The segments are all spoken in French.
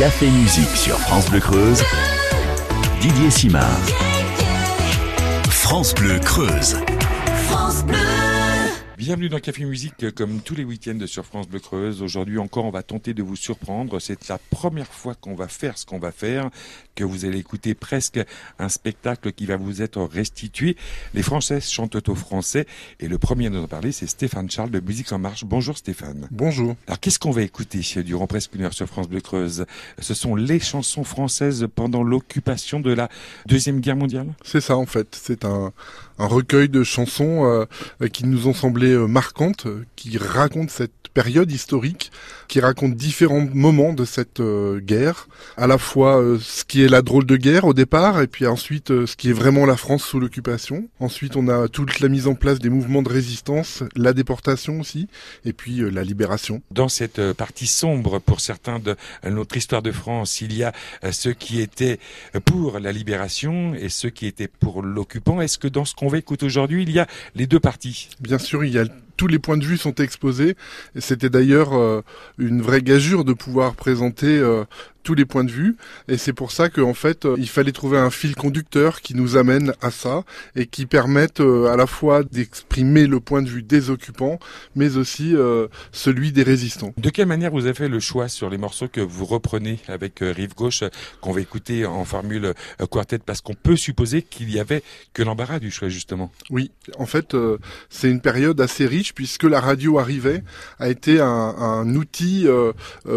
Café Musique sur France Bleu Creuse. Didier Simard. France Bleu Creuse. France Bleu. Bienvenue dans Café Musique, euh, comme tous les week-ends sur France Bleu Creuse. Aujourd'hui encore, on va tenter de vous surprendre. C'est la première fois qu'on va faire ce qu'on va faire, que vous allez écouter presque un spectacle qui va vous être restitué. Les Françaises chantent au français et le premier à nous en parler, c'est Stéphane Charles de Musique en Marche. Bonjour Stéphane. Bonjour. Alors qu'est-ce qu'on va écouter durant presque une heure sur France Bleu Creuse? Ce sont les chansons françaises pendant l'occupation de la Deuxième Guerre mondiale? C'est ça en fait. C'est un, un recueil de chansons euh, qui nous ont semblé euh, marquantes, qui racontent cette période historique, qui racontent différents moments de cette euh, guerre, à la fois euh, ce qui est la drôle de guerre au départ, et puis ensuite euh, ce qui est vraiment la France sous l'occupation. Ensuite, on a toute la mise en place des mouvements de résistance, la déportation aussi, et puis la libération. Dans cette partie sombre pour certains de notre histoire de France, il y a ceux qui étaient pour la libération et ceux qui étaient pour l'occupant. Est-ce que dans ce qu'on va écouter aujourd'hui, il y a les deux parties? Bien sûr, il y a tous les points de vue sont exposés. C'était d'ailleurs une vraie gageure de pouvoir présenter euh, tous les points de vue. Et c'est pour ça qu'en fait, euh, il fallait trouver un fil conducteur qui nous amène à ça et qui permette euh, à la fois d'exprimer le point de vue des occupants, mais aussi euh, celui des résistants. De quelle manière vous avez fait le choix sur les morceaux que vous reprenez avec Rive Gauche, qu'on va écouter en formule quartet? Parce qu'on peut supposer qu'il y avait que l'embarras du choix, justement. Oui, en fait, c'est une période assez riche puisque la radio arrivait, a été un, un outil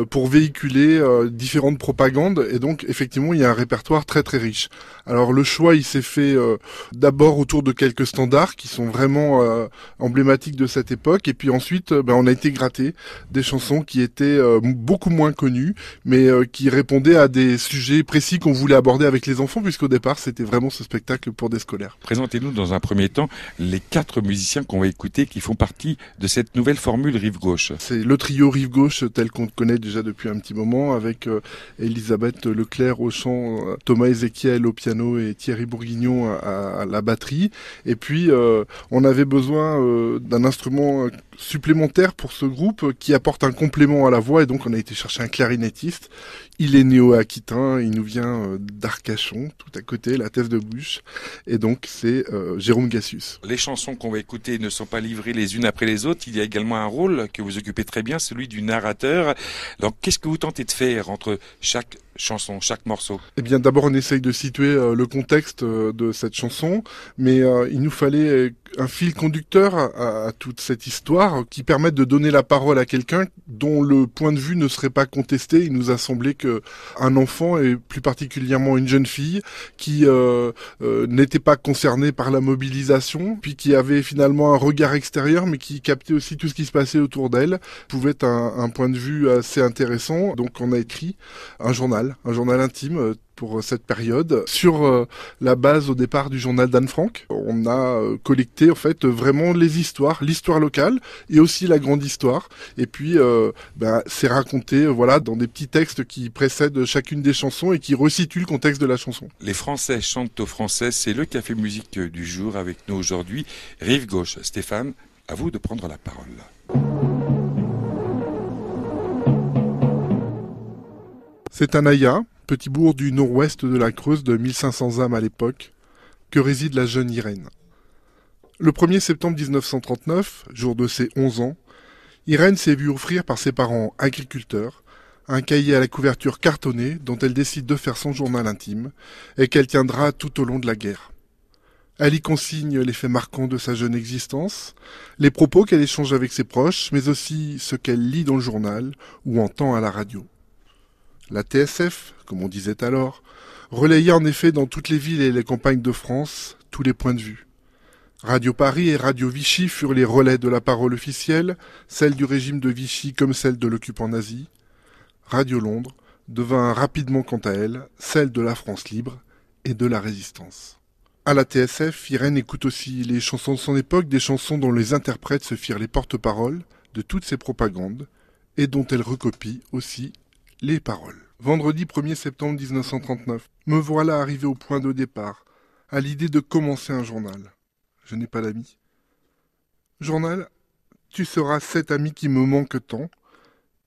pour véhiculer euh, propagandes et donc effectivement il y a un répertoire très très riche. Alors le choix il s'est fait euh, d'abord autour de quelques standards qui sont vraiment euh, emblématiques de cette époque et puis ensuite euh, ben, on a été gratter des chansons qui étaient euh, beaucoup moins connues mais euh, qui répondaient à des sujets précis qu'on voulait aborder avec les enfants puisqu'au départ c'était vraiment ce spectacle pour des scolaires. Présentez-nous dans un premier temps les quatre musiciens qu'on va écouter qui font partie de cette nouvelle formule Rive Gauche. C'est le trio Rive Gauche tel qu'on le connaît déjà depuis un petit moment avec euh, Elisabeth Leclerc au chant, euh, Thomas Ezekiel au piano et Thierry Bourguignon à, à la batterie. Et puis euh, on avait besoin euh, d'un instrument supplémentaire pour ce groupe euh, qui apporte un complément à la voix et donc on a été chercher un clarinettiste. Il est néo-aquitain, il nous vient euh, d'Arcachon, tout à côté, la thèse de bouche. Et donc c'est euh, Jérôme Gassus. Les chansons qu'on va écouter ne sont pas livrées les unes après les autres. Il y a également un rôle que vous occupez très bien, celui du narrateur. Donc, qu'est-ce que vous tentez de faire entre chaque chanson, chaque morceau Eh bien, d'abord, on essaye de situer euh, le contexte euh, de cette chanson, mais euh, il nous fallait un fil conducteur à, toute cette histoire qui permette de donner la parole à quelqu'un dont le point de vue ne serait pas contesté. Il nous a semblé que un enfant et plus particulièrement une jeune fille qui n'était pas concernée par la mobilisation, puis qui avait finalement un regard extérieur, mais qui captait aussi tout ce qui se passait autour d'elle, pouvait être un point de vue assez intéressant. Donc, on a écrit un journal, un journal intime euh, pour euh, cette période sur euh, la base au départ du journal d'Anne Frank. On a collecté en fait vraiment les histoires, l'histoire locale et aussi la grande histoire. Et puis ben, c'est raconté voilà dans des petits textes qui précèdent chacune des chansons et qui resituent le contexte de la chanson. Les Français chantent aux Français. C'est le café musique du jour avec nous aujourd'hui. Rive gauche. Stéphane, à vous de prendre la parole. C'est un Aya, petit bourg du nord-ouest de la Creuse de 1500 âmes à l'époque, que réside la jeune Irène. Le 1er septembre 1939, jour de ses 11 ans, Irène s'est vue offrir par ses parents agriculteurs un cahier à la couverture cartonnée dont elle décide de faire son journal intime et qu'elle tiendra tout au long de la guerre. Elle y consigne les faits marquants de sa jeune existence, les propos qu'elle échange avec ses proches, mais aussi ce qu'elle lit dans le journal ou entend à la radio. La TSF, comme on disait alors, relayait en effet dans toutes les villes et les campagnes de France tous les points de vue. Radio Paris et Radio Vichy furent les relais de la parole officielle, celle du régime de Vichy comme celle de l'occupant nazi. Radio Londres devint rapidement quant à elle celle de la France libre et de la résistance. À la TSF, Irène écoute aussi les chansons de son époque, des chansons dont les interprètes se firent les porte-paroles de toutes ces propagandes et dont elle recopie aussi les paroles. Vendredi 1er septembre 1939. Me voilà arrivé au point de départ, à l'idée de commencer un journal. Je n'ai pas d'amis. Journal, tu seras cet ami qui me manque tant,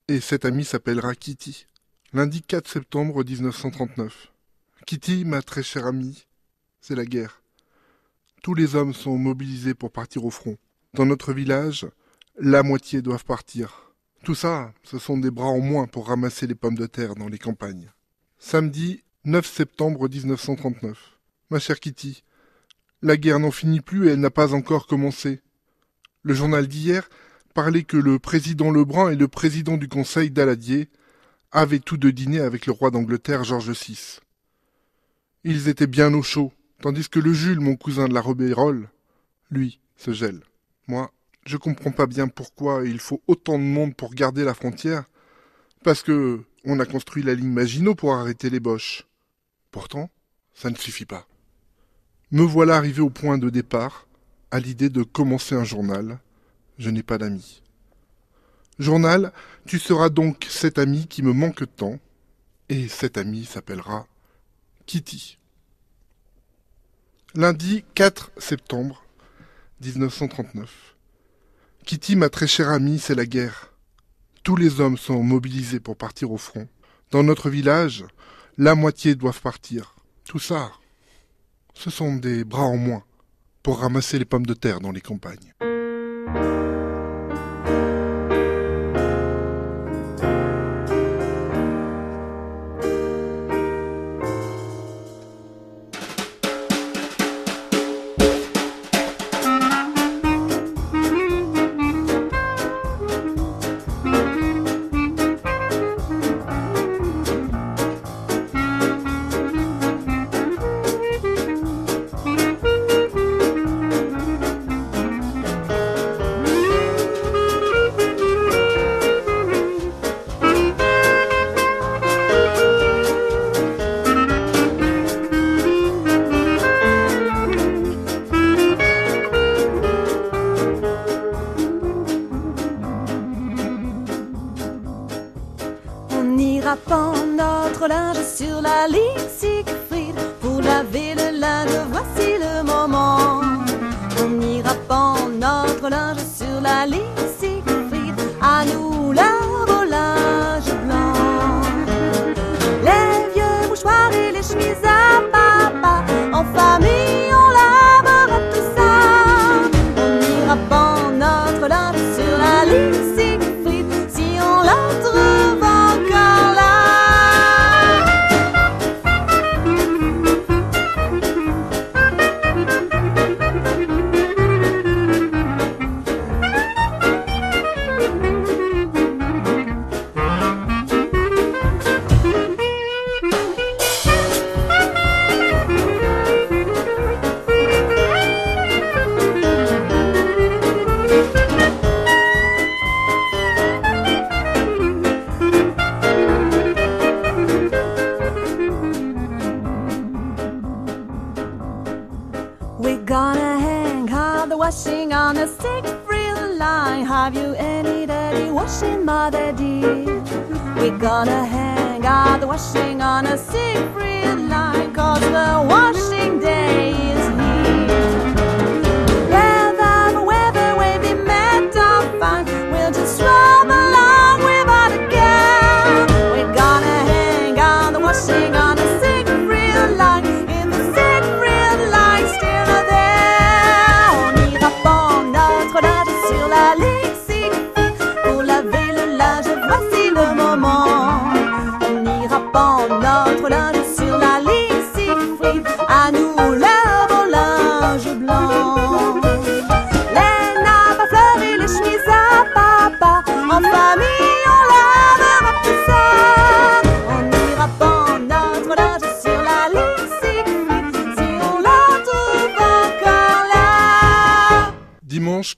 et cet ami s'appellera Kitty. Lundi 4 septembre 1939. Kitty, ma très chère amie, c'est la guerre. Tous les hommes sont mobilisés pour partir au front. Dans notre village, la moitié doivent partir. Tout ça, ce sont des bras en moins pour ramasser les pommes de terre dans les campagnes. Samedi 9 septembre 1939. Ma chère Kitty, la guerre n'en finit plus et elle n'a pas encore commencé. Le journal d'hier parlait que le président Lebrun et le président du conseil d'Aladier avaient tous deux dîné avec le roi d'Angleterre George VI. Ils étaient bien au chaud, tandis que le Jules, mon cousin de la Robérolle, lui, se gèle. Moi, je comprends pas bien pourquoi il faut autant de monde pour garder la frontière, parce que on a construit la ligne Maginot pour arrêter les Boches. Pourtant, ça ne suffit pas. Me voilà arrivé au point de départ, à l'idée de commencer un journal. Je n'ai pas d'amis. Journal, tu seras donc cet ami qui me manque tant, et cet ami s'appellera Kitty. Lundi 4 septembre 1939. Kitty, ma très chère amie, c'est la guerre. Tous les hommes sont mobilisés pour partir au front. Dans notre village, la moitié doivent partir. Tout ça, ce sont des bras en moins pour ramasser les pommes de terre dans les campagnes.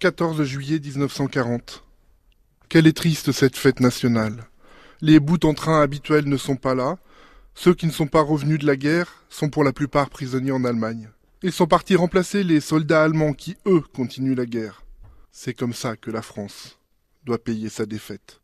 Dimanche 14 juillet 1940. Quelle est triste cette fête nationale. Les bouts en train habituels ne sont pas là. Ceux qui ne sont pas revenus de la guerre sont pour la plupart prisonniers en Allemagne. Ils sont partis remplacer les soldats allemands qui, eux, continuent la guerre. C'est comme ça que la France doit payer sa défaite.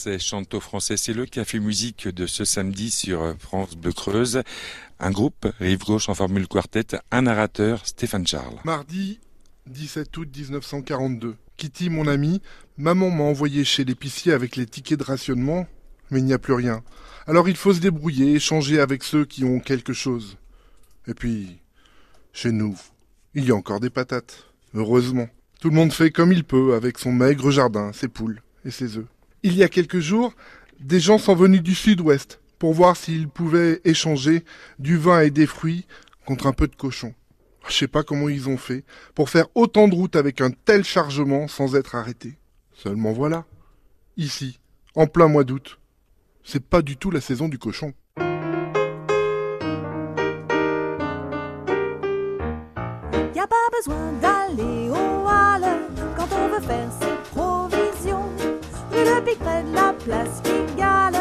Français chante au français. C'est le café musique de ce samedi sur France Bleu Creuse. Un groupe, Rive Gauche en formule quartet, un narrateur, Stéphane Charles. Mardi 17 août 1942. Kitty, mon ami, maman m'a envoyé chez l'épicier avec les tickets de rationnement, mais il n'y a plus rien. Alors il faut se débrouiller, échanger avec ceux qui ont quelque chose. Et puis, chez nous, il y a encore des patates. Heureusement. Tout le monde fait comme il peut avec son maigre jardin, ses poules et ses œufs. Il y a quelques jours, des gens sont venus du sud-ouest pour voir s'ils pouvaient échanger du vin et des fruits contre un peu de cochon. Je sais pas comment ils ont fait pour faire autant de route avec un tel chargement sans être arrêtés. Seulement voilà. Ici, en plein mois d'août, c'est pas du tout la saison du cochon. Place Pigalle.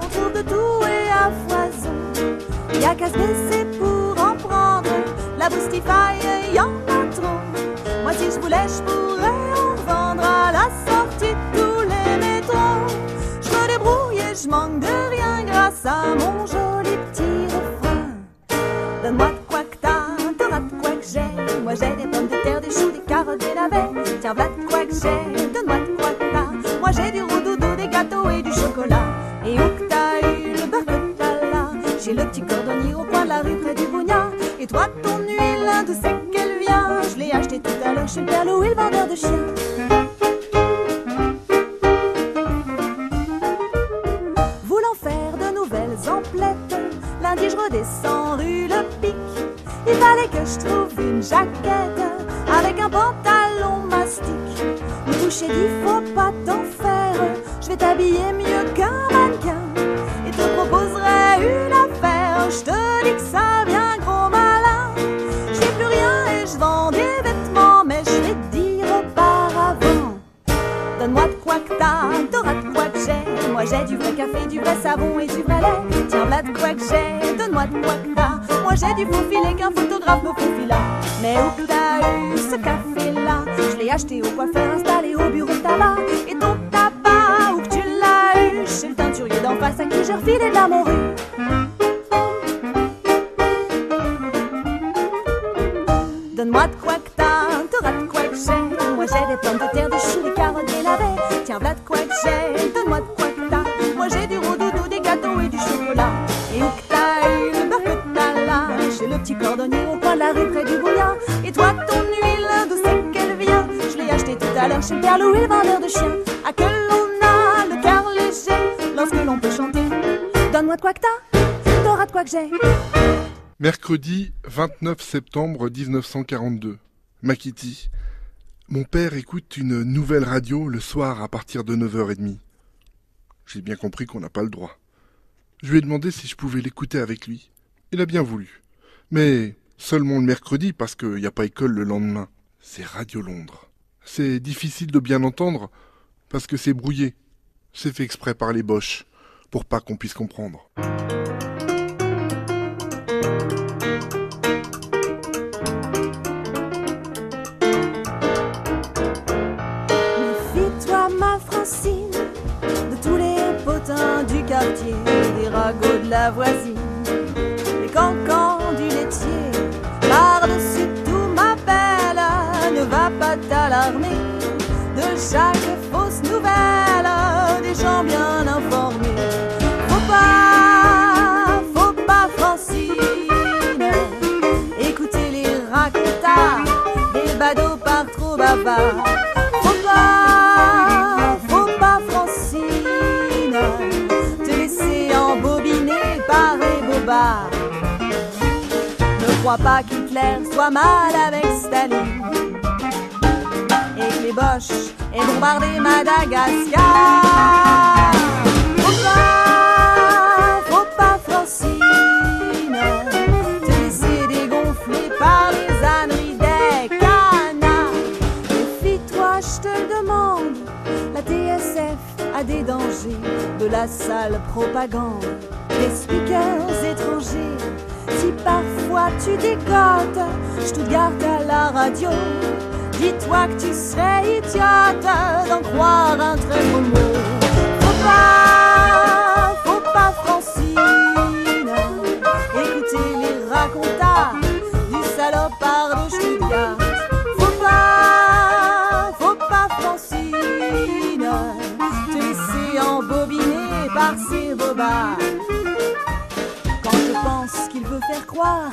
On trouve de tout et à foison. Y a qu'à se baisser pour en prendre. La y en a trop. Moi, si je voulais, je pourrais en vendre à la sortie de tous les métros. Je me débrouille et je manque de rien grâce à mon joli petit refrain. Donne-moi de quoi que t'as, t'auras de quoi que j'ai. Moi, j'ai des pommes de terre, des choux, des carottes, des navets. Tiens, voilà de quoi que j'ai, donne-moi de quoi que t'as. Moi, j'ai du et du chocolat. Et t'as eu le là J'ai le petit cordonnier au coin de la rue près du Bougna. Et toi, ton huile, d'où c'est qu'elle vient Je l'ai acheté tout à l'heure chez le Père Louis, le vendeur de chiens. Voulant faire de nouvelles emplettes, lundi je redescends rue Le Pic. Il fallait que je trouve une jaquette avec un pantalon mastic. Le toucher dit faut pas t'en vais t'habiller mieux qu'un mannequin et te proposerai une affaire. Je te dis que ça vient gros malin. J'ai plus rien et je vends des vêtements, mais je vais te dire auparavant. Donne-moi de quoi que t'as, t'auras de quoi que j'ai. Moi j'ai du vrai café, du vrai savon et du vrai. Tiens, voilà de quoi que j'ai, donne-moi de quoi que t'as. Moi j'ai du faux filet qu'un photographe me là. Mais où t'as eu ce café-là Je l'ai acheté au coiffeur face à qui Mercredi 29 septembre 1942. Makiti. Mon père écoute une nouvelle radio le soir à partir de 9h30. J'ai bien compris qu'on n'a pas le droit. Je lui ai demandé si je pouvais l'écouter avec lui. Il a bien voulu. Mais seulement le mercredi parce qu'il n'y a pas école le lendemain. C'est Radio Londres. C'est difficile de bien entendre parce que c'est brouillé. C'est fait exprès par les boches, pour pas qu'on puisse comprendre. La voisine, des cancans du laitier. Par-dessus tout, ma belle, ne va pas t'alarmer de chaque fausse nouvelle des gens bien informés. Faut pas, faut pas, Francine, écouter les racontards des badauds par trop bavards. Crois pas qu'Hitler soit mal avec Staline et que les Boches aient bombardé Madagascar. Faut pas, faut pas, Francine, te laisser dégonfler par les âneries des canards. Méfie-toi, je te demande, la TSF a des dangers de la sale propagande, des speakers étrangers. Si parfois tu décotes, je te garde à la radio. Dis-toi que tu serais idiote d'en croire un très beau mot.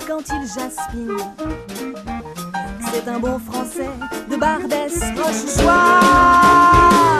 Quand il jaspine c'est un bon français de Bardès Rochechouart.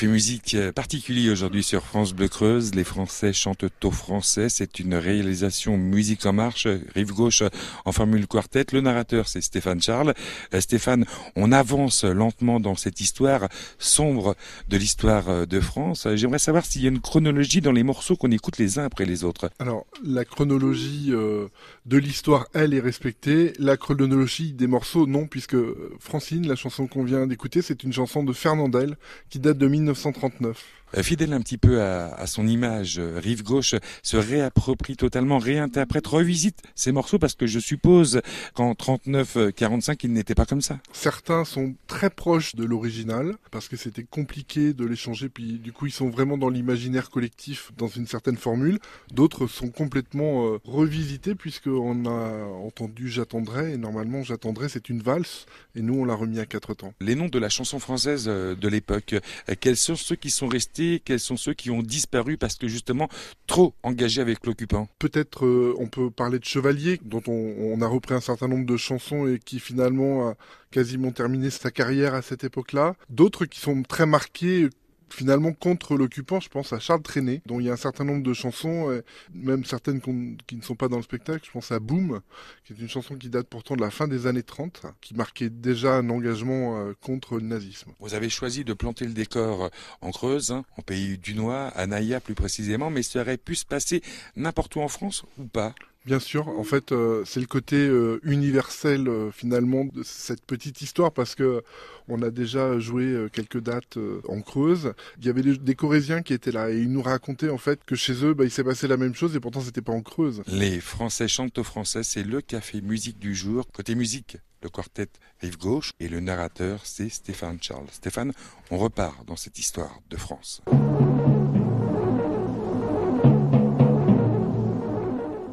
Café musique euh, particulier aujourd'hui sur France Bleu Creuse. Les Français chantent au français. C'est une réalisation musique en marche, rive gauche en formule quartet. Le narrateur, c'est Stéphane Charles. Euh, Stéphane, on avance lentement dans cette histoire sombre de l'histoire euh, de France. J'aimerais savoir s'il y a une chronologie dans les morceaux qu'on écoute les uns après les autres. Alors, la chronologie euh, de l'histoire, elle, est respectée. La chronologie des morceaux, non, puisque euh, Francine, la chanson qu'on vient d'écouter, c'est une chanson de Fernandel qui date de 1939. Euh, Fidèle un petit peu à, à son image, euh, Rive Gauche se réapproprie totalement, réinterprète, revisite ces morceaux parce que je suppose qu'en 39-45, il n'était pas comme ça. Certains sont très proches de l'original parce que c'était compliqué de les changer, puis du coup ils sont vraiment dans l'imaginaire collectif dans une certaine formule. D'autres sont complètement euh, revisités puisqu'on a entendu J'attendrai et normalement J'attendrai c'est une valse et nous on l'a remis à quatre temps. Les noms de la chanson française euh, de l'époque, euh, quels sont ceux qui sont restés, quels sont ceux qui ont disparu parce que justement trop engagés avec l'occupant? Peut-être euh, on peut parler de Chevalier dont on, on a repris un certain nombre de chansons et qui finalement a quasiment terminé sa carrière à cette époque-là. D'autres qui sont très marqués finalement contre l'occupant. Je pense à Charles Trenet, dont il y a un certain nombre de chansons, euh, même certaines qui ne sont pas dans le spectacle. Je pense à Boom, qui est une chanson qui date pourtant de la fin des années 30, qui marquait déjà un engagement euh, contre le nazisme. Vous avez choisi de planter le décor en Creuse, hein, en pays du Noir, à Naïa plus précisément, mais ça aurait pu se passer n'importe où en France ou pas? Bien sûr, en fait, euh, c'est le côté euh, universel euh, finalement de cette petite histoire parce que on a déjà joué quelques dates en Creuse. Il y avait des, des, qui étaient là et ils nous racontaient en fait que chez eux, bah, il s'est passé la même chose et pourtant c'était pas en Creuse. Les Français chantent au français, c'est le café musique du jour. Côté musique, le quartet Rive Gauche et le narrateur c'est Stéphane Charles. Stéphane, on repart dans cette histoire de France.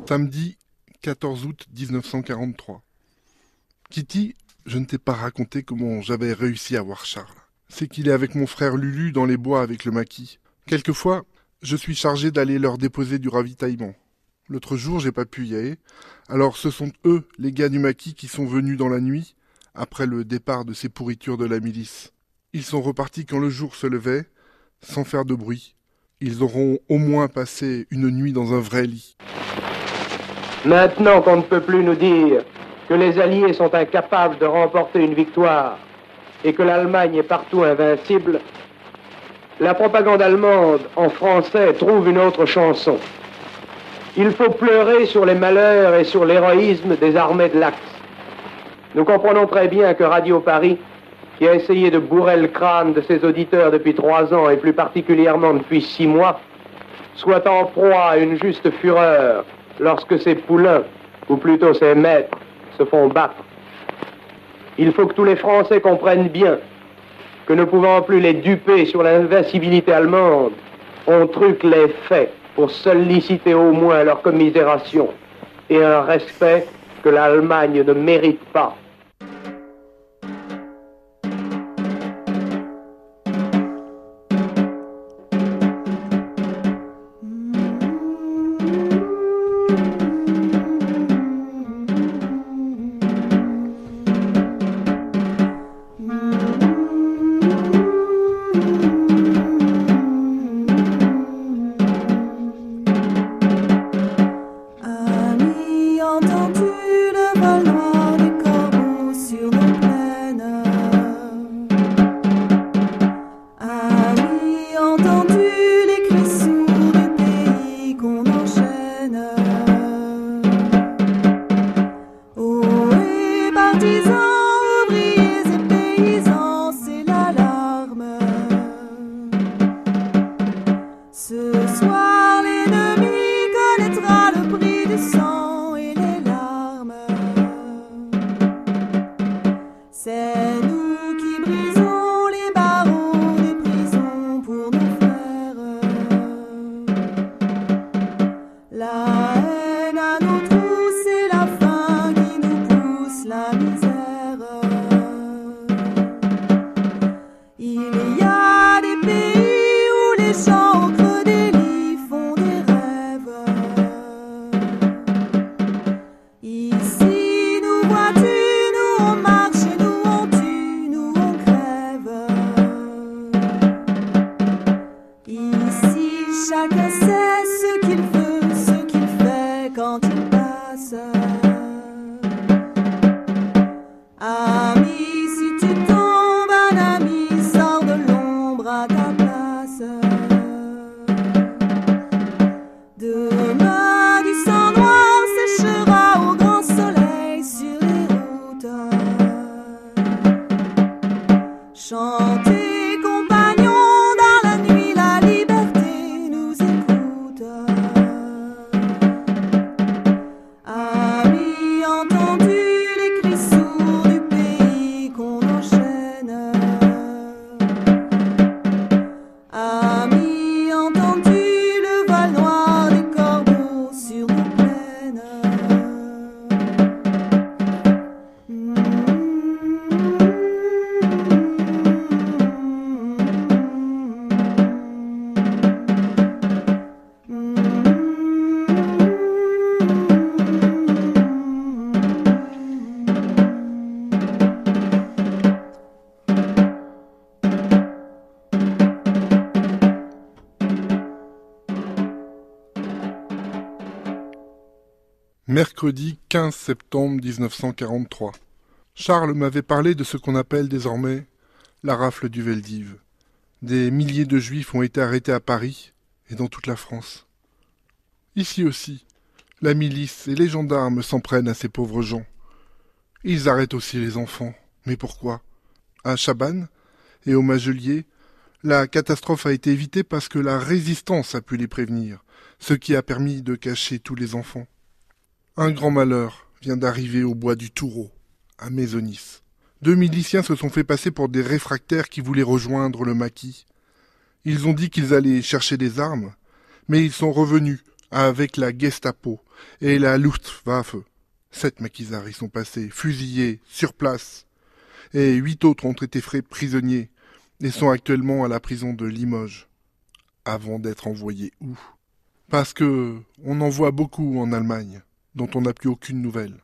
Samedi 14 août 1943. Kitty, je ne t'ai pas raconté comment j'avais réussi à voir Charles. C'est qu'il est avec mon frère Lulu dans les bois avec le maquis. Quelquefois, je suis chargé d'aller leur déposer du ravitaillement. L'autre jour, j'ai pas pu y aller. Alors ce sont eux, les gars du maquis, qui sont venus dans la nuit, après le départ de ces pourritures de la milice. Ils sont repartis quand le jour se levait, sans faire de bruit. Ils auront au moins passé une nuit dans un vrai lit. Maintenant qu'on ne peut plus nous dire que les Alliés sont incapables de remporter une victoire et que l'Allemagne est partout invincible, la propagande allemande en français trouve une autre chanson. Il faut pleurer sur les malheurs et sur l'héroïsme des armées de l'Axe. Nous comprenons très bien que Radio Paris, qui a essayé de bourrer le crâne de ses auditeurs depuis trois ans et plus particulièrement depuis six mois, soit en proie à une juste fureur lorsque ces poulains, ou plutôt ces maîtres, se font battre. Il faut que tous les Français comprennent bien que ne pouvant plus les duper sur l'invincibilité allemande, on truque les faits pour solliciter au moins leur commisération et un respect que l'Allemagne ne mérite pas. Mercredi 15 septembre 1943. Charles m'avait parlé de ce qu'on appelle désormais la rafle du Veldiv. Des milliers de juifs ont été arrêtés à Paris et dans toute la France. Ici aussi, la milice et les gendarmes s'en prennent à ces pauvres gens. Ils arrêtent aussi les enfants. Mais pourquoi? À Chabannes et au Magelier, la catastrophe a été évitée parce que la résistance a pu les prévenir, ce qui a permis de cacher tous les enfants. Un grand malheur vient d'arriver au bois du Toureau, à Maisonis. Deux miliciens se sont fait passer pour des réfractaires qui voulaient rejoindre le maquis. Ils ont dit qu'ils allaient chercher des armes, mais ils sont revenus avec la Gestapo et la Luftwaffe. Sept maquisards y sont passés, fusillés, sur place, et huit autres ont été faits prisonniers et sont actuellement à la prison de Limoges, avant d'être envoyés où? Parce que on en voit beaucoup en Allemagne dont on n'a plus aucune nouvelle.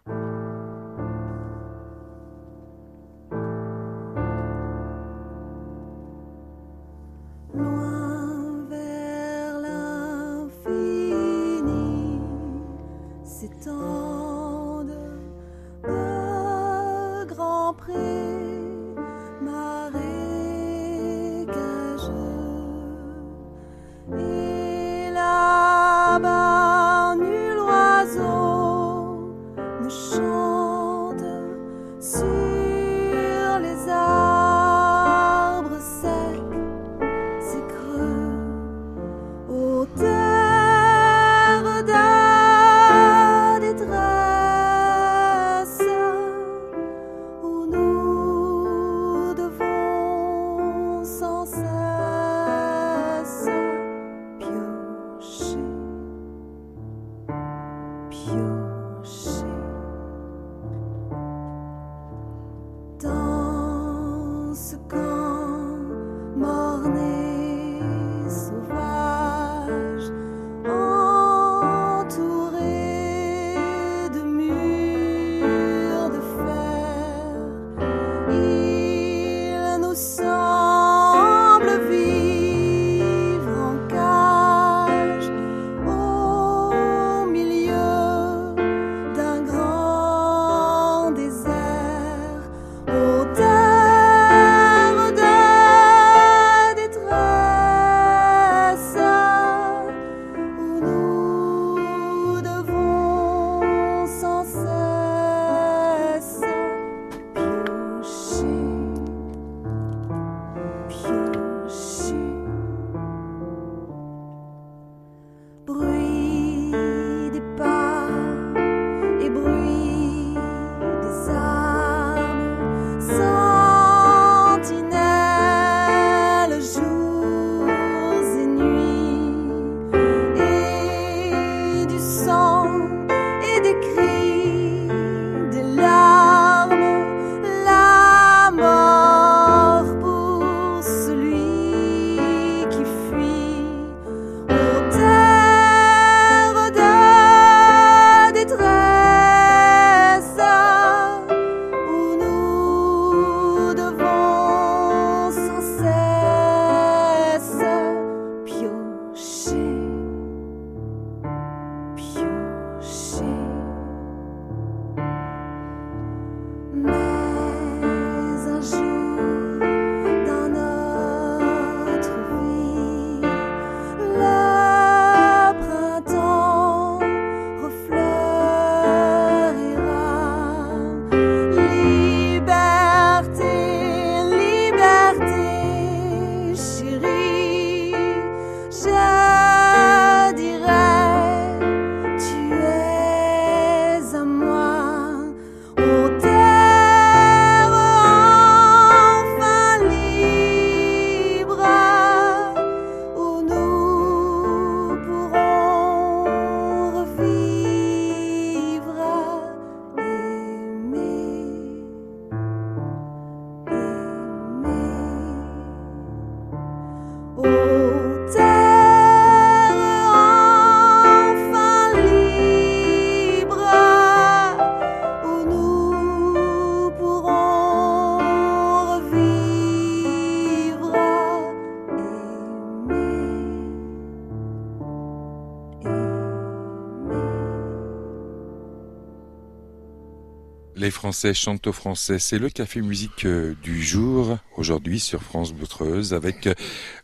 Français français. C'est le café musique euh, du jour, aujourd'hui sur France Bleu Creuse, avec euh,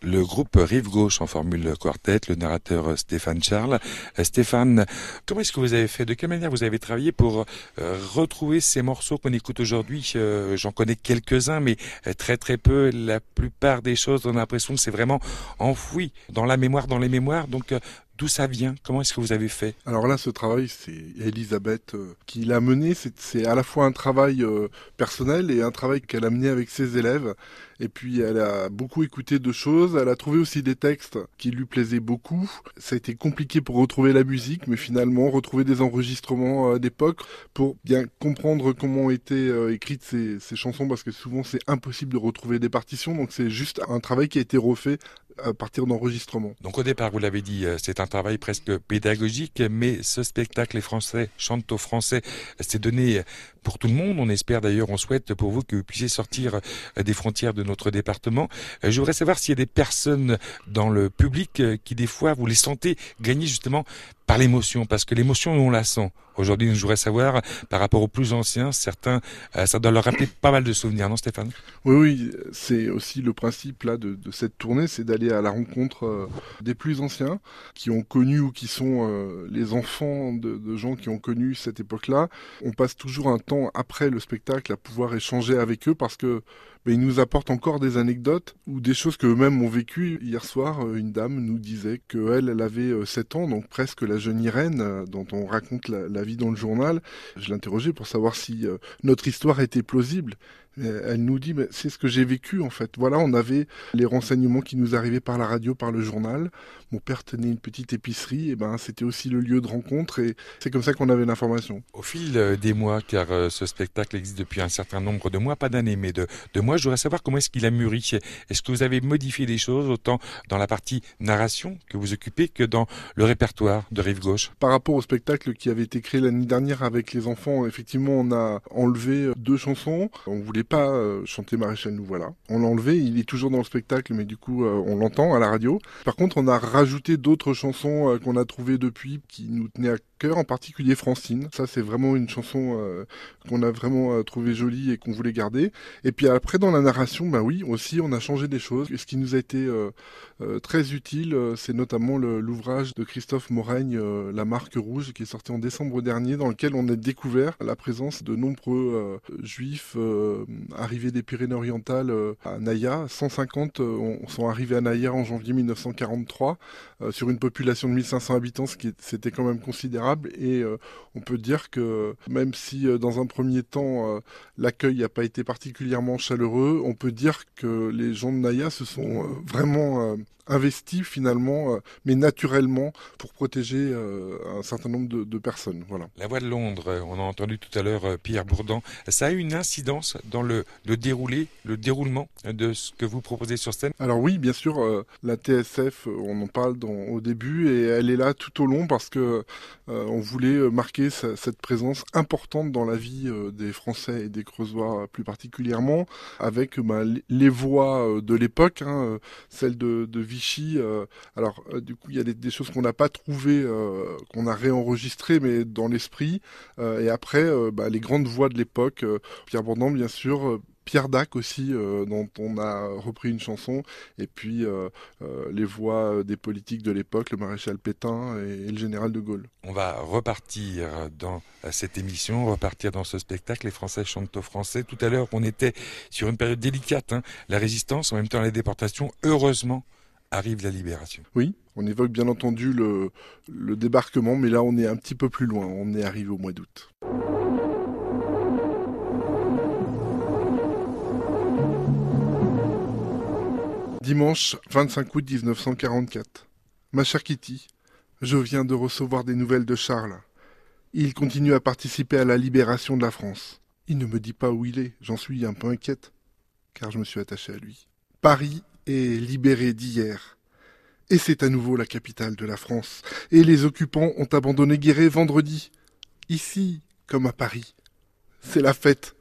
le groupe Rive Gauche en formule quartet, le narrateur euh, Stéphane Charles. Stéphane, comment est-ce que vous avez fait? De quelle manière vous avez travaillé pour retrouver ces morceaux qu'on écoute aujourd'hui? J'en connais quelques-uns, mais très très peu. La plupart des choses, on a l'impression que c'est vraiment enfoui dans la mémoire, dans les mémoires. Donc, D'où ça vient? Comment est-ce que vous avez fait? Alors là, ce travail, c'est Elisabeth euh, qui l'a mené. C'est à la fois un travail euh, personnel et un travail qu'elle a mené avec ses élèves. Et puis, elle a beaucoup écouté de choses. Elle a trouvé aussi des textes qui lui plaisaient beaucoup. Ça a été compliqué pour retrouver la musique, mais finalement, retrouver des enregistrements euh, d'époque pour bien comprendre comment été écrites ces chansons, parce que souvent, c'est impossible de retrouver des partitions. Donc, c'est juste un travail qui a été refait à partir d'enregistrements. Donc au départ, vous l'avez dit, c'est un travail presque pédagogique, mais ce spectacle, les Français chantent au français, c'est donné pour tout le monde. On espère d'ailleurs, on souhaite pour vous que vous puissiez sortir des frontières de notre département. Je voudrais savoir s'il y a des personnes dans le public qui des fois vous les sentez gagner justement par l'émotion, parce que l'émotion, on la sent. Aujourd'hui, je voudrais savoir, par rapport aux plus anciens, certains, euh, ça doit leur rappeler pas mal de souvenirs, non Stéphane? Oui, oui, c'est aussi le principe là de, cette tournée, c'est d'aller à la rencontre euh, des plus anciens, qui ont connu ou qui sont euh, les enfants de, gens qui ont connu cette époque-là. On passe toujours un temps après le spectacle à pouvoir échanger avec eux, parce que mais ils nous apportent encore des anecdotes ou des choses qu'eux-mêmes ont vécues. Hier soir, euh, une dame nous disait qu'elle, elle avait 7 euh, ans, donc presque la jeune Irène euh, dont on raconte la, vie dans le journal. Je l'interrogeais pour savoir si notre histoire était plausible. Elle nous dit, mais c'est ce que j'ai vécu en fait. Voilà, on avait les renseignements qui nous arrivaient par la radio, par le journal. Mon père tenait une petite épicerie, et ben c'était aussi le lieu de rencontre et c'est comme ça qu'on avait l'information. Au fil euh, des mois, car euh, ce spectacle existe depuis un certain nombre de mois, pas d'années, mais de, de mois, je voudrais savoir comment est-ce qu'il a mûri. Est-ce que vous avez modifié des choses autant dans la partie narration que vous occupez que dans le répertoire de Rive Gauche? Par rapport au spectacle qui avait été créé l'année dernière avec les enfants, effectivement, on a enlevé deux chansons. On voulait pas euh, chanter Maréchal Nous Voilà. On l'a enlevé, il est toujours dans le spectacle, mais du coup, euh, on l'entend à la radio. Par contre, on a rajouté d'autres chansons euh, qu'on a trouvées depuis qui nous tenaient à cœur, en particulier Francine. Ça, c'est vraiment une chanson qu'on a vraiment trouvé jolie et qu'on voulait garder. Et puis après, dans la narration, bah oui, aussi, on a changé des choses. Ce qui nous a été très utile, c'est notamment l'ouvrage de Christophe Moraigne, La marque rouge, qui est sorti en décembre dernier, dans lequel on a découvert la présence de nombreux juifs arrivée des Pyrénées-Orientales euh, à Naya. 150 euh, sont arrivés à Naya en janvier 1943 euh, sur une population de 1500 habitants, ce qui c'était quand même considérable. Et on peut dire que même si dans un premier temps l'accueil n'a pas été particulièrement chaleureux, on peut dire que les gens de Naya se sont vraiment investi finalement, euh, mais naturellement, pour protéger euh, un certain nombre de, personnes. Voilà. La voix de Londres, euh, on a entendu tout à l'heure Pierre Bourdan, ça a eu une incidence dans le, le déroulé, le déroulement de ce que vous proposez sur scène? Alors oui, bien sûr, la TSF, on en parle dans, au début, et elle est là tout au long parce que on voulait marquer cette présence importante dans la vie des Français et des Creusois plus particulièrement, avec ben, les voix de l'époque, hein, celles de, de euh, alors, euh, du coup, il y a des, choses qu'on n'a pas trouvées, euh, qu'on a réenregistrées, mais dans l'esprit. et après, bah, les grandes voix de l'époque, Pierre Bourdon, bien sûr. Pierre Dac aussi, dont on a repris une chanson, et puis les voix des politiques de l'époque, le maréchal Pétain et, le général de Gaulle. On va repartir dans cette émission, repartir dans ce spectacle. Les Français chantent au français. Tout à l'heure, on était sur une période délicate, hein. la résistance, en même temps la déportation. Heureusement, arrive la libération. Oui, on évoque bien entendu le, débarquement, mais là on est un petit peu plus loin, on est arrivé au mois d'août. Dimanche 25 août 1944. Ma chère Kitty, je viens de recevoir des nouvelles de Charles. Il continue à participer à la libération de la France. Il ne me dit pas où il est, j'en suis un peu inquiète, car je me suis attaché à lui. Paris est libérée d'hier. Et c'est à nouveau la capitale de la France. Et les occupants ont abandonné Guéret vendredi. Ici, comme à Paris. C'est la fête.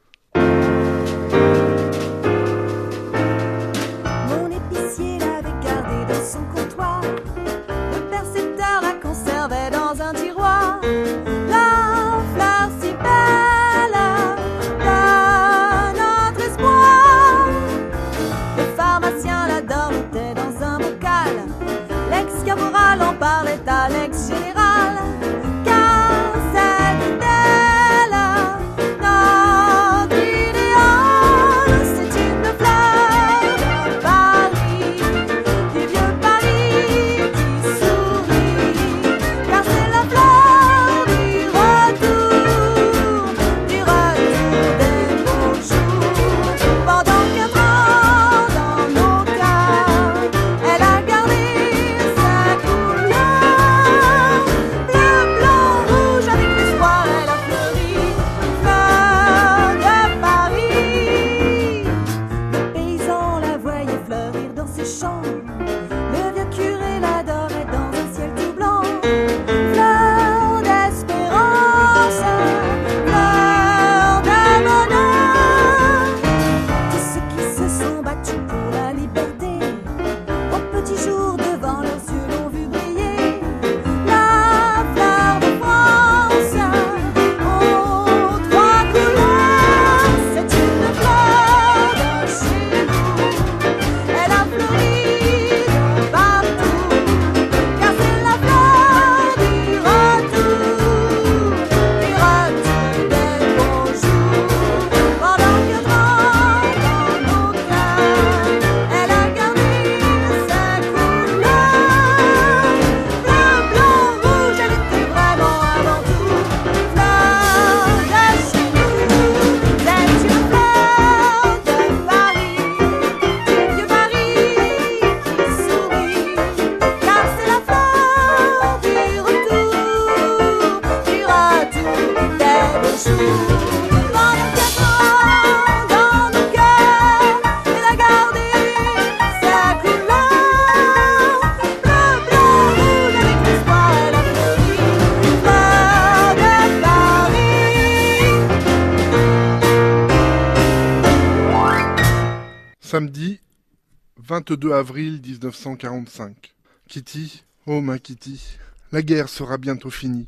22 avril 1945. Kitty, oh ma Kitty, la guerre sera bientôt finie.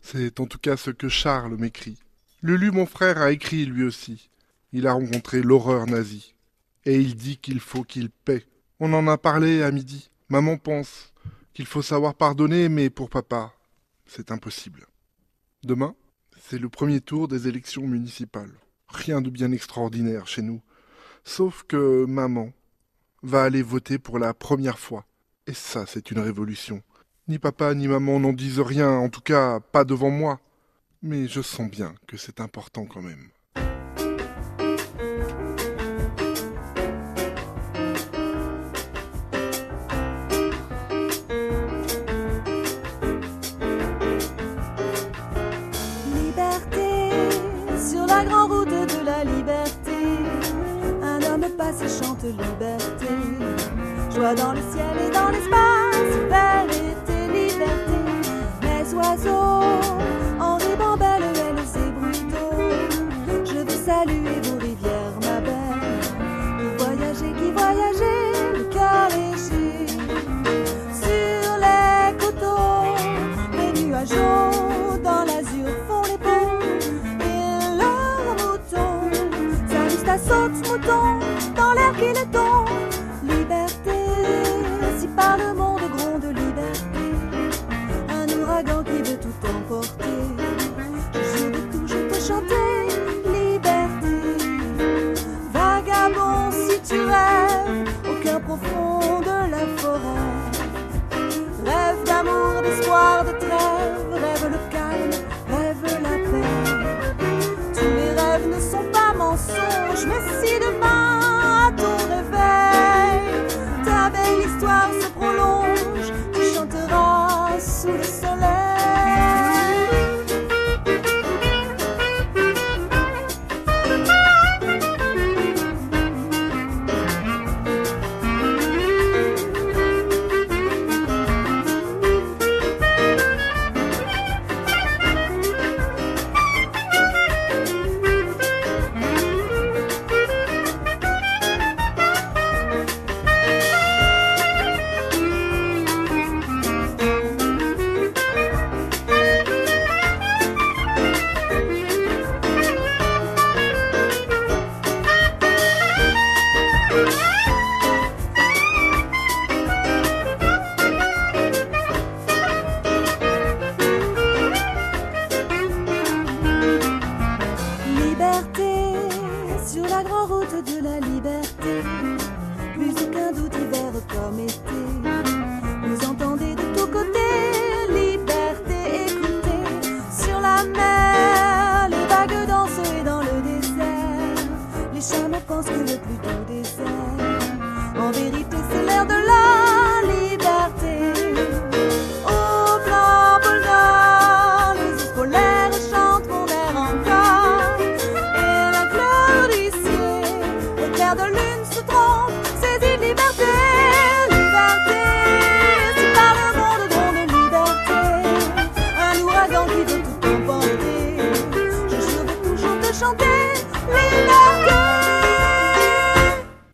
C'est en tout cas ce que Charles m'écrit. Lulu, mon frère, a écrit lui aussi. Il a rencontré l'horreur nazie. Et il dit qu'il faut qu'il paie. On en a parlé à midi. Maman pense qu'il faut savoir pardonner, mais pour papa, c'est impossible. Demain, c'est le premier tour des élections municipales. Rien de bien extraordinaire chez nous. Sauf que maman va aller voter pour la première fois. Et ça, c'est une révolution. Ni papa ni maman n'en disent rien, en tout cas pas devant moi. Mais je sens bien que c'est important quand même. Liberté. Joie dans le ciel et dans l'espace, vers été, liberté. Les oiseaux, en ribambelle, ailes et brutaux. Je veux saluer vos rivières, ma belle. Qui voyager, qui voyager, le cœur léger. Sur les coteaux, les nuages dans l'azur font les ponts. Et leurs moutons s'amusent à saute-mouton dans l'air qui les tombe. Liberté, si par le monde gronde liberté, un ouragan qui veut tout emporter. Je vais toujours te chanter liberté. Vagabond, si tu rêves au cœur profond de la forêt. Rêve d'amour, d'espoir, de trêve, rêve le calme, rêve la paix. Tous les rêves ne sont pas mensonges, mais si demain ta belle histoire se prolonge,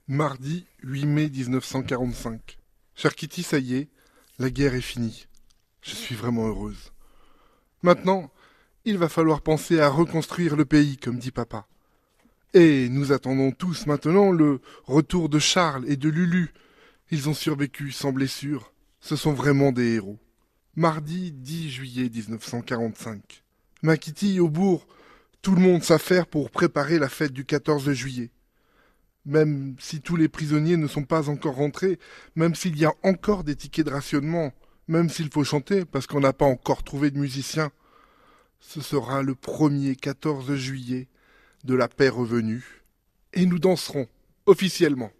Mardi 8 mai 1945. Cher Kitty, ça y est, la guerre est finie. Je suis vraiment heureuse. Maintenant, il va falloir penser à reconstruire le pays, comme dit papa. Et nous attendons tous maintenant le retour de Charles et de Lulu. Ils ont survécu sans blessure. Ce sont vraiment des héros. Mardi 10 juillet 1945. Ma Kitty, au bourg, tout le monde s'affaire pour préparer la fête du 14 juillet. Même si tous les prisonniers ne sont pas encore rentrés, même s'il y a encore des tickets de rationnement, même s'il faut chanter parce qu'on n'a pas encore trouvé de musiciens, ce sera le premier 14 juillet de la paix revenue, et nous danserons officiellement.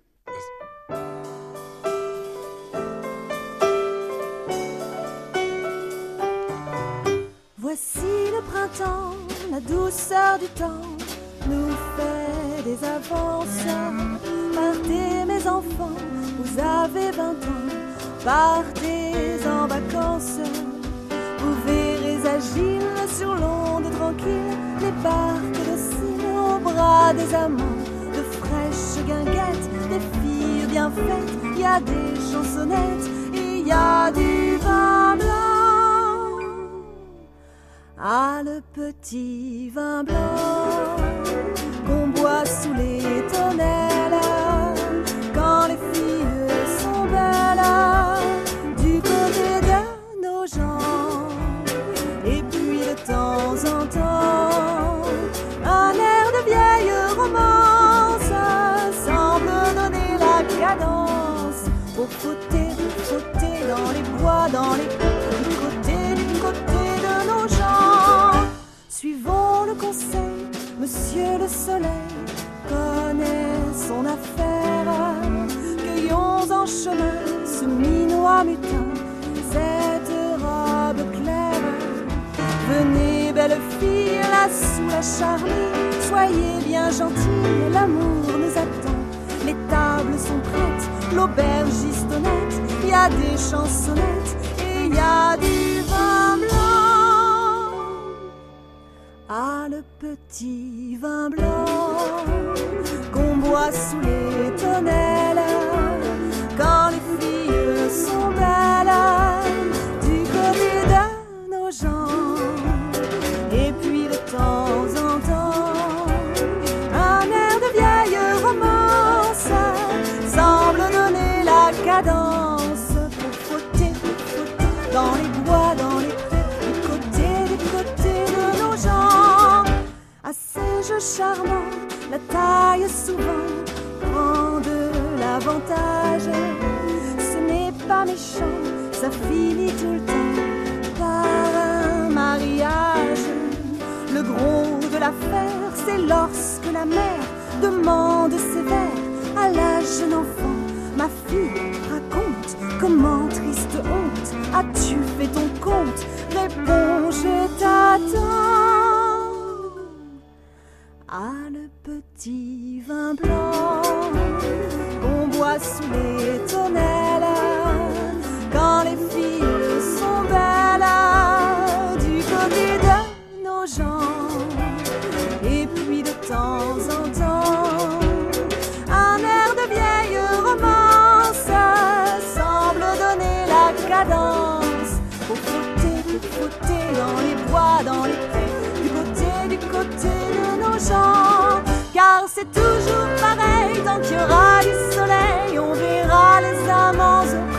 Voici le printemps, la douceur du temps nous fait des avances. Partez mes enfants, vous avez 20 ans, partez en vacances. Vous verrez agiles sur l'onde tranquille, les barques dociles au bras des amants, de fraîches guinguettes, des filles bien faites, il y a des chansonnettes, il y a du vin blanc. Ah, le petit vin blanc qu'on boit sous les tonnelles quand les filles sont belles du côté de nos gens. Et puis de temps en temps, un air de vieille romance semble donner la cadence côté, du côté, dans les bois, dans les du côté, du côté. Suivons le conseil, monsieur le soleil connaît son affaire. Cueillons en chemin ce minois mutin, cette robe claire. Venez, belle fille, là sous la charmille, soyez bien gentille, l'amour nous attend. Les tables sont prêtes, l'aubergiste honnête, il y a des chansonnettes et il y a du Petit vin blanc qu'on boit sous les tonnelles la taille souvent prend de l'avantage. Ce n'est pas méchant, ça finit tout le temps par un mariage. Le gros de l'affaire, c'est lorsque la mère demande sévère à la jeune enfant Ma fille, raconte comment triste honte as-tu fait ton compte? Réponds, je t'attends. Ah, le petit vin blanc qu'on boit sous les tonnelles quand les filles sont belles du côté de nos gens. Et puis de temps en temps, un air de vieille romance semble donner la cadence pour frotter, pour frotter dans les bois, dans les Car c'est toujours pareil, tant qu'il y aura du soleil, on verra les amants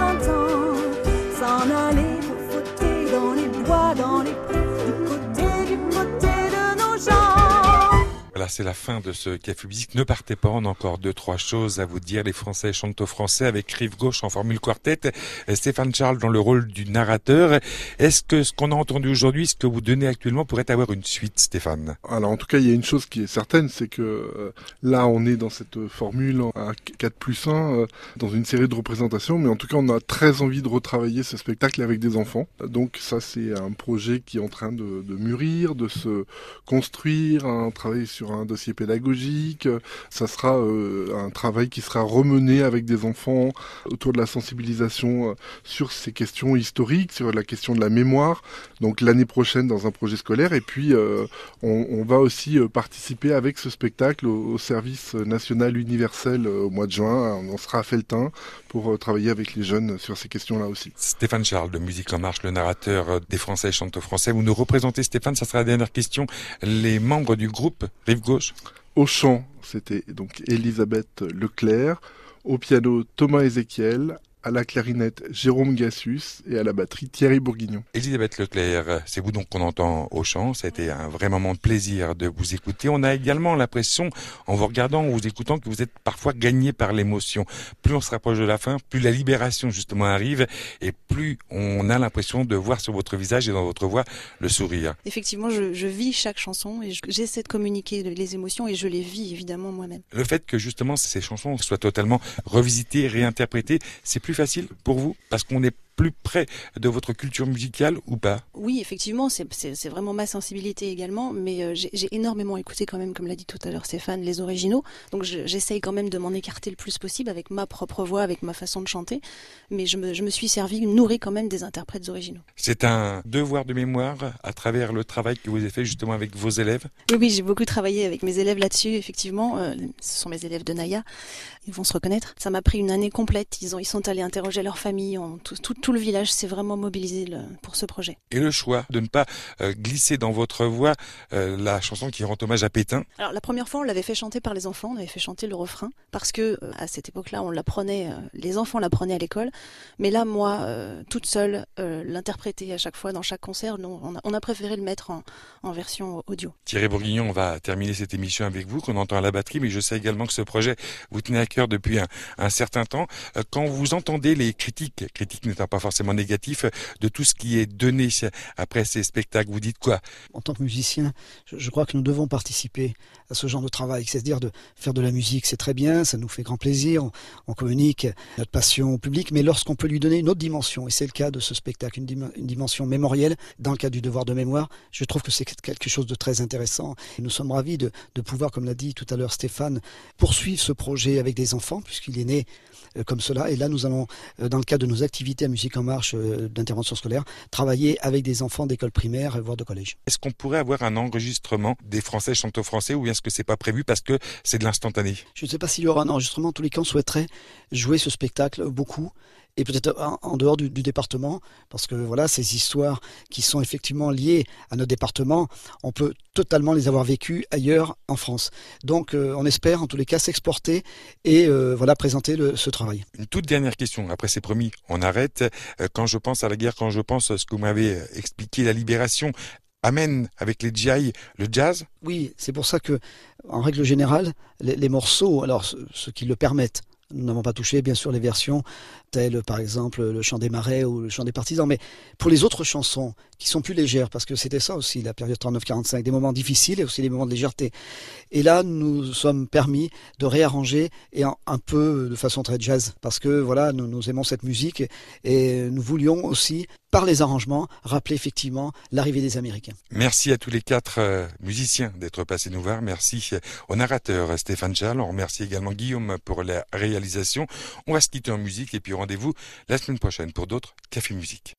Voilà, c'est la fin de ce Café Musique. Ne partez pas, on a encore deux, trois choses à vous dire. Les Français chantent au français avec Rive Gauche en formule quartet. Et Stéphane Charles dans le rôle du narrateur. Est-ce que ce qu'on a entendu aujourd'hui, ce que vous donnez actuellement pourrait avoir une suite, Stéphane? Alors en tout cas, il y a une chose qui est certaine, c'est que euh, là, on est dans cette formule à 4 plus 1, euh, dans une série de représentations, mais en tout cas, on a très envie de retravailler ce spectacle avec des enfants. Donc ça, c'est un projet qui est en train de, de mûrir, de se construire, un travail sur un dossier pédagogique. Ça sera euh, un travail qui sera remené avec des enfants autour de la sensibilisation euh, sur ces questions historiques, sur la question de la mémoire. Donc l'année prochaine dans un projet scolaire. Et puis euh, on, va aussi participer avec ce spectacle au, service national universel au mois de juin. On sera à Feltin pour travailler avec les jeunes sur ces questions-là aussi. Stéphane Charles de Musique en Marche, le narrateur des Français chantent au français. Vous nous représentez Stéphane, ça sera la dernière question. Les membres du groupe Au chant, c'était donc Elisabeth Leclerc. Au piano, Thomas Ézéchiel à la clarinette Jérôme Gassus et à la batterie Thierry Bourguignon. Elisabeth Leclerc, c'est vous donc qu'on entend au chant. Ça a été un vrai moment de plaisir de vous écouter. On a également l'impression, en vous regardant, en vous écoutant, que vous êtes parfois gagné par l'émotion. Plus on se rapproche de la fin, plus la libération justement arrive et plus on a l'impression de voir sur votre visage et dans votre voix le sourire. Effectivement, je, je vis chaque chanson et j'essaie de communiquer les émotions et je les vis évidemment moi-même. Le fait que justement ces chansons soient totalement revisitées, réinterprétées, c'est plus facile pour vous parce qu'on est plus près de votre culture musicale ou pas? Oui, effectivement, c'est vraiment ma sensibilité également, mais euh, j'ai énormément écouté quand même, comme l'a dit tout à l'heure Stéphane, les originaux. Donc j'essaye quand même de m'en écarter le plus possible avec ma propre voix, avec ma façon de chanter, mais je me, je me suis servi, nourri quand même des interprètes originaux. C'est un devoir de mémoire à travers le travail que vous avez fait justement avec vos élèves? Oui, oui j'ai beaucoup travaillé avec mes élèves là-dessus, effectivement. Euh, ce sont mes élèves de Naya, ils vont se reconnaître. Ça m'a pris une année complète, ils, ont, ils sont allés interroger leur famille, tout, tout, tout, le village s'est vraiment mobilisé pour ce projet. Et le choix de ne pas euh, glisser dans votre voix euh, la chanson qui rend hommage à Pétain Alors la première fois, on l'avait fait chanter par les enfants, on avait fait chanter le refrain, parce que à cette époque-là, on l'apprenait, les enfants l'apprenaient à l'école, mais là, moi, toute seule, l'interpréter à chaque fois dans chaque concert, on, a, on, a, préféré le mettre en, en version audio. Thierry Bourguignon, on va terminer cette émission avec vous, qu'on entend à la batterie, mais je sais également que ce projet vous tenait à cœur depuis un, un certain temps. Euh, quand vous entendez les critiques, critiques n'étant pas forcément négatifs, de tout ce qui est donné après ces spectacles, vous dites quoi? En tant que musicien, je crois que nous devons participer à ce genre de travail, c'est-à-dire de faire de la musique, c'est très bien, ça nous fait grand plaisir, on, communique notre passion au public, mais lorsqu'on peut lui donner une autre dimension, et c'est le cas de ce spectacle, une, dimension mémorielle, dans le cadre du devoir de mémoire, je trouve que c'est quelque chose de très intéressant. Et nous sommes ravis de, pouvoir, comme l'a dit tout à l'heure Stéphane, poursuivre ce projet avec des enfants, puisqu'il est né euh, comme cela. Et là, nous allons, euh, dans le cadre de nos activités à Musique en Marche euh, d'intervention scolaire, travailler avec des enfants d'école primaire, voire de collège. Est-ce qu'on pourrait avoir un enregistrement des Français chantent français ou est-ce que c'est pas prévu parce que c'est de l'instantané? Je ne sais pas s'il y aura un enregistrement. En tous les cas, on souhaiterait jouer ce spectacle beaucoup et peut-être en, dehors du, du, département, parce que voilà, ces histoires qui sont effectivement liées à notre département, on peut totalement les avoir vécues ailleurs en France. Donc euh, on espère en tous les cas s'exporter et euh, voilà présenter le, ce travail. Une toute dernière question, après c'est promis, on arrête. Euh, quand je pense à la guerre, quand je pense à ce que vous m'avez expliqué, la libération, amène avec les GI le jazz Oui, c'est pour ça que, en règle générale, les, les morceaux, alors ceux qui le permettent, nous n'avons pas touché, bien sûr, les versions telles, par exemple, le chant des marais ou le chant des partisans. Mais pour les autres chansons, qui sont plus légères, parce que c'était ça aussi, la période 39-45, des moments difficiles et aussi des moments de légèreté. Et là, nous sommes permis de réarranger et un, peu de façon très jazz, parce que voilà, nous, aimons cette musique et nous voulions aussi par les arrangements, rappeler effectivement l'arrivée des Américains. Merci à tous les quatre euh, musiciens d'être passés nous voir. Merci au narrateur Stéphane Charles. On remercie également Guillaume pour la réalisation. On va se quitter en musique et puis rendez-vous la semaine prochaine pour d'autres Café Musique.